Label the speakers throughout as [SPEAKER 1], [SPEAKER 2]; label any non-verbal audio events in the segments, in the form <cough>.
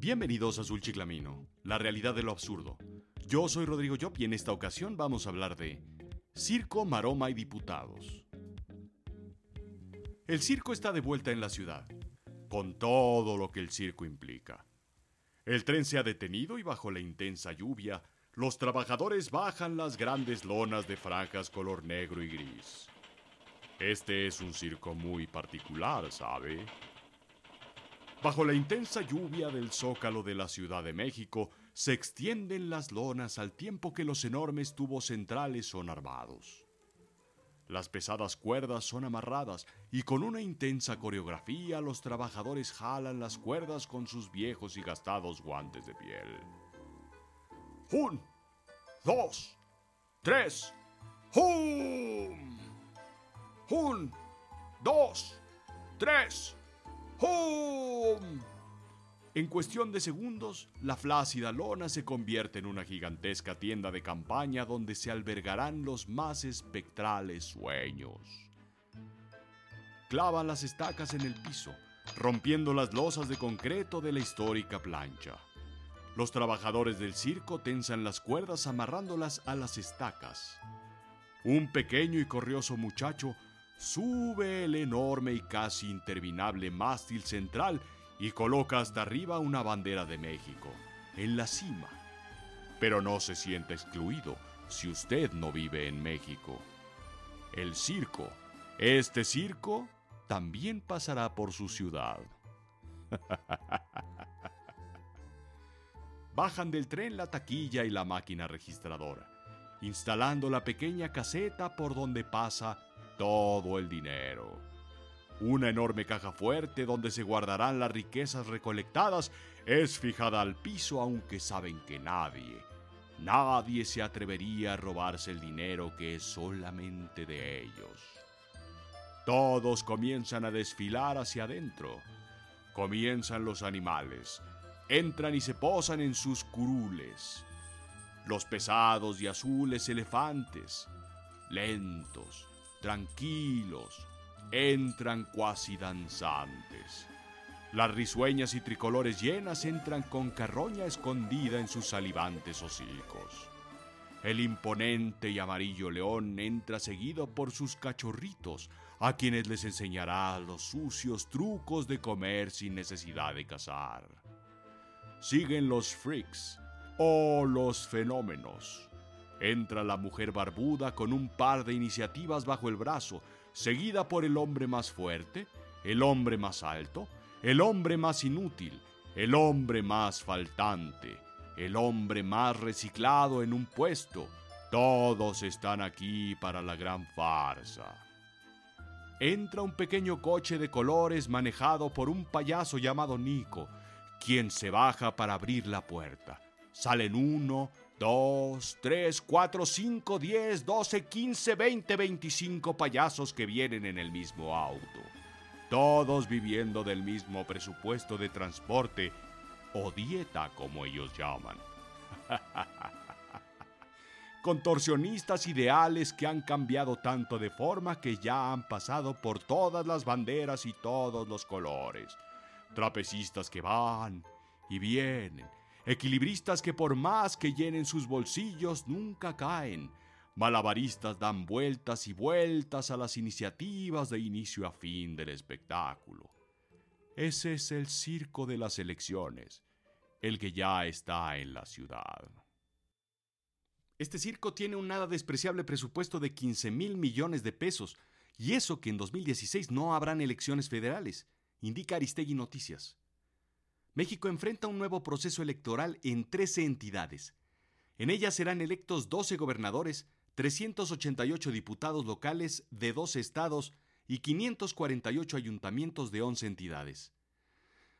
[SPEAKER 1] Bienvenidos a Azul Chiclamino, la realidad de lo absurdo. Yo soy Rodrigo Yop y en esta ocasión vamos a hablar de Circo, Maroma y Diputados. El circo está de vuelta en la ciudad, con todo lo que el circo implica. El tren se ha detenido y bajo la intensa lluvia, los trabajadores bajan las grandes lonas de franjas color negro y gris. Este es un circo muy particular, ¿sabe? Bajo la intensa lluvia del zócalo de la Ciudad de México, se extienden las lonas al tiempo que los enormes tubos centrales son armados. Las pesadas cuerdas son amarradas y con una intensa coreografía los trabajadores jalan las cuerdas con sus viejos y gastados guantes de piel. Un, dos, tres, ¡hum! Un, dos, tres, ¡hum! En cuestión de segundos, la flácida lona se convierte en una gigantesca tienda de campaña donde se albergarán los más espectrales sueños. Clavan las estacas en el piso, rompiendo las losas de concreto de la histórica plancha. Los trabajadores del circo tensan las cuerdas amarrándolas a las estacas. Un pequeño y corrioso muchacho sube el enorme y casi interminable mástil central y coloca hasta arriba una bandera de México, en la cima. Pero no se sienta excluido si usted no vive en México. El circo, este circo, también pasará por su ciudad. <laughs> Bajan del tren la taquilla y la máquina registradora, instalando la pequeña caseta por donde pasa todo el dinero. Una enorme caja fuerte donde se guardarán las riquezas recolectadas es fijada al piso aunque saben que nadie, nadie se atrevería a robarse el dinero que es solamente de ellos. Todos comienzan a desfilar hacia adentro. Comienzan los animales. Entran y se posan en sus curules. Los pesados y azules elefantes, lentos, tranquilos, entran cuasi danzantes. Las risueñas y tricolores llenas entran con carroña escondida en sus salivantes hocicos. El imponente y amarillo león entra seguido por sus cachorritos, a quienes les enseñará los sucios trucos de comer sin necesidad de cazar. Siguen los freaks o los fenómenos. Entra la mujer barbuda con un par de iniciativas bajo el brazo, seguida por el hombre más fuerte, el hombre más alto, el hombre más inútil, el hombre más faltante, el hombre más reciclado en un puesto. Todos están aquí para la gran farsa. Entra un pequeño coche de colores manejado por un payaso llamado Nico, quien se baja para abrir la puerta. Salen uno, dos, tres, cuatro, cinco, diez, doce, quince, veinte, veinticinco payasos que vienen en el mismo auto. Todos viviendo del mismo presupuesto de transporte o dieta como ellos llaman. <laughs> Contorsionistas ideales que han cambiado tanto de forma que ya han pasado por todas las banderas y todos los colores. Trapecistas que van y vienen equilibristas que por más que llenen sus bolsillos nunca caen, malabaristas dan vueltas y vueltas a las iniciativas de inicio a fin del espectáculo. Ese es el circo de las elecciones, el que ya está en la ciudad. Este circo tiene un nada despreciable presupuesto de 15 mil millones de pesos, y eso que en 2016 no habrán elecciones federales, indica Aristegui Noticias. México enfrenta un nuevo proceso electoral en 13 entidades. En ellas serán electos 12 gobernadores, 388 diputados locales de 12 estados y 548 ayuntamientos de 11 entidades.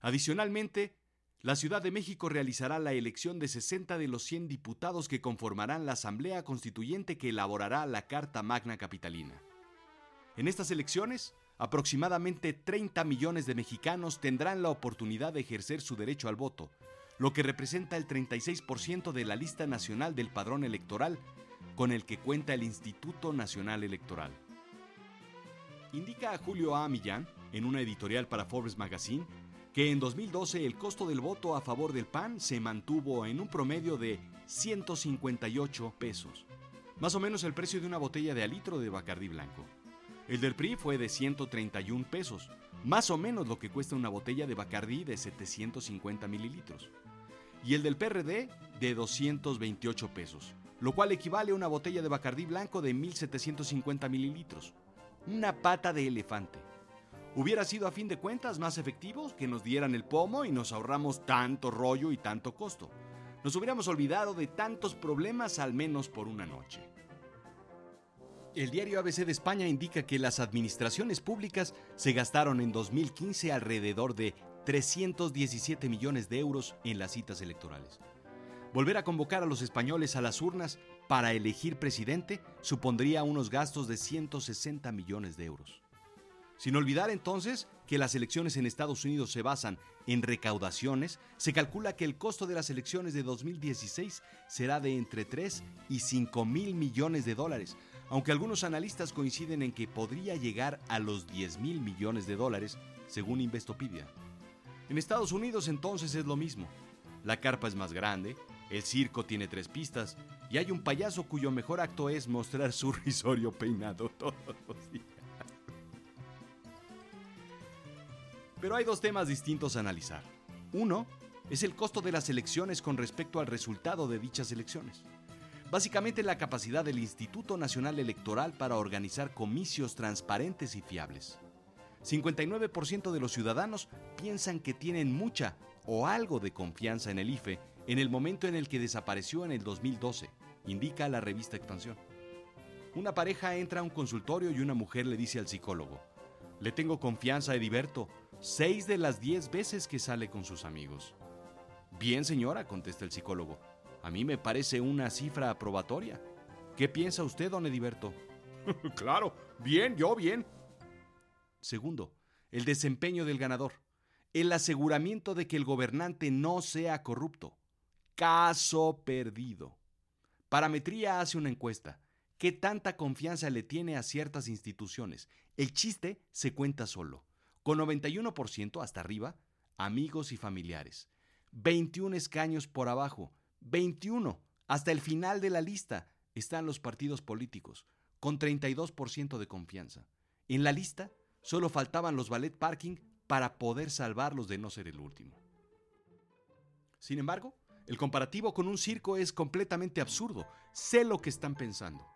[SPEAKER 1] Adicionalmente, la Ciudad de México realizará la elección de 60 de los 100 diputados que conformarán la Asamblea Constituyente que elaborará la Carta Magna Capitalina. En estas elecciones, aproximadamente 30 millones de mexicanos tendrán la oportunidad de ejercer su derecho al voto, lo que representa el 36% de la lista nacional del padrón electoral con el que cuenta el Instituto Nacional Electoral. Indica a Julio A. Millán, en una editorial para Forbes Magazine, que en 2012 el costo del voto a favor del PAN se mantuvo en un promedio de 158 pesos, más o menos el precio de una botella de alitro de Bacardí blanco. El del PRI fue de 131 pesos, más o menos lo que cuesta una botella de Bacardí de 750 mililitros. Y el del PRD de 228 pesos, lo cual equivale a una botella de Bacardí blanco de 1750 mililitros. Una pata de elefante. Hubiera sido a fin de cuentas más efectivo que nos dieran el pomo y nos ahorramos tanto rollo y tanto costo. Nos hubiéramos olvidado de tantos problemas al menos por una noche. El diario ABC de España indica que las administraciones públicas se gastaron en 2015 alrededor de 317 millones de euros en las citas electorales. Volver a convocar a los españoles a las urnas para elegir presidente supondría unos gastos de 160 millones de euros. Sin olvidar entonces que las elecciones en Estados Unidos se basan en recaudaciones, se calcula que el costo de las elecciones de 2016 será de entre 3 y 5 mil millones de dólares, aunque algunos analistas coinciden en que podría llegar a los 10 mil millones de dólares, según Investopedia. En Estados Unidos entonces es lo mismo. La carpa es más grande, el circo tiene tres pistas y hay un payaso cuyo mejor acto es mostrar su risorio peinado <laughs> todos los días. Pero hay dos temas distintos a analizar. Uno es el costo de las elecciones con respecto al resultado de dichas elecciones. Básicamente la capacidad del Instituto Nacional Electoral para organizar comicios transparentes y fiables. 59% de los ciudadanos piensan que tienen mucha o algo de confianza en el IFE en el momento en el que desapareció en el 2012, indica la revista Expansión. Una pareja entra a un consultorio y una mujer le dice al psicólogo, le tengo confianza a Ediberto, seis de las diez veces que sale con sus amigos. Bien señora, contesta el psicólogo, a mí me parece una cifra aprobatoria. ¿Qué piensa usted, don Ediberto? <laughs> claro, bien, yo bien. Segundo, el desempeño del ganador. El aseguramiento de que el gobernante no sea corrupto. Caso perdido. Parametría hace una encuesta. ¿Qué tanta confianza le tiene a ciertas instituciones? El chiste se cuenta solo. Con 91% hasta arriba, amigos y familiares. 21 escaños por abajo, 21. Hasta el final de la lista están los partidos políticos, con 32% de confianza. En la lista solo faltaban los ballet parking para poder salvarlos de no ser el último. Sin embargo, el comparativo con un circo es completamente absurdo. Sé lo que están pensando.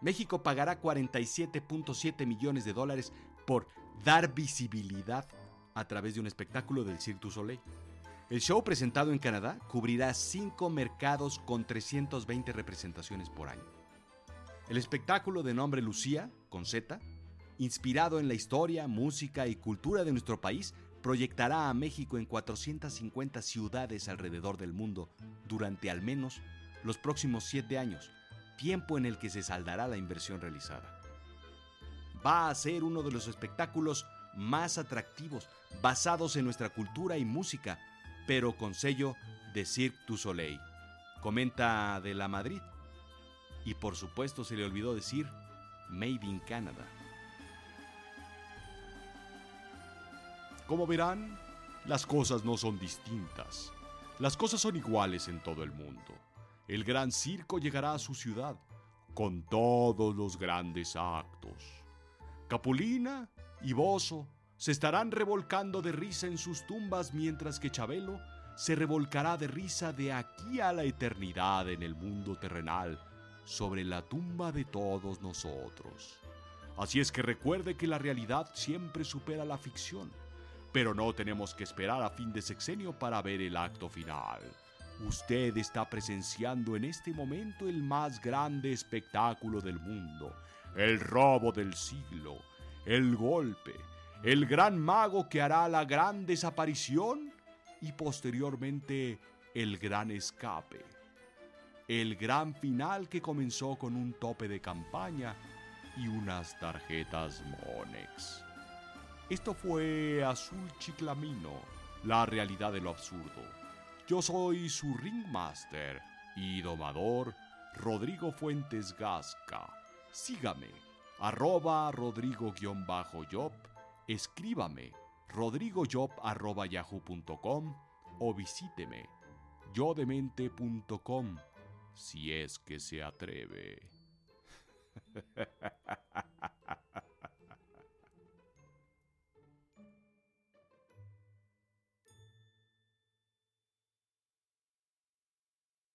[SPEAKER 1] México pagará 47.7 millones de dólares por dar visibilidad a través de un espectáculo del Cirque du Soleil. El show presentado en Canadá cubrirá cinco mercados con 320 representaciones por año. El espectáculo de nombre Lucía, con Z, inspirado en la historia, música y cultura de nuestro país, proyectará a México en 450 ciudades alrededor del mundo durante al menos los próximos siete años, tiempo en el que se saldará la inversión realizada. Va a ser uno de los espectáculos más atractivos, basados en nuestra cultura y música, pero con sello de Cirque du Soleil. Comenta de la Madrid. Y por supuesto se le olvidó decir Made in Canada. Como verán, las cosas no son distintas. Las cosas son iguales en todo el mundo. El gran circo llegará a su ciudad con todos los grandes actos. Capulina y Bozo se estarán revolcando de risa en sus tumbas mientras que Chabelo se revolcará de risa de aquí a la eternidad en el mundo terrenal sobre la tumba de todos nosotros. Así es que recuerde que la realidad siempre supera la ficción, pero no tenemos que esperar a fin de sexenio para ver el acto final. Usted está presenciando en este momento el más grande espectáculo del mundo, el robo del siglo, el golpe, el gran mago que hará la gran desaparición y posteriormente el gran escape. El gran final que comenzó con un tope de campaña y unas tarjetas Monex. Esto fue Azul Chiclamino, la realidad de lo absurdo. Yo soy su ringmaster y domador Rodrigo Fuentes Gasca. Sígame, arroba rodrigo-job escríbame rodrigojob.yahoo.com o visíteme yodemente.com si es que se atreve. <laughs>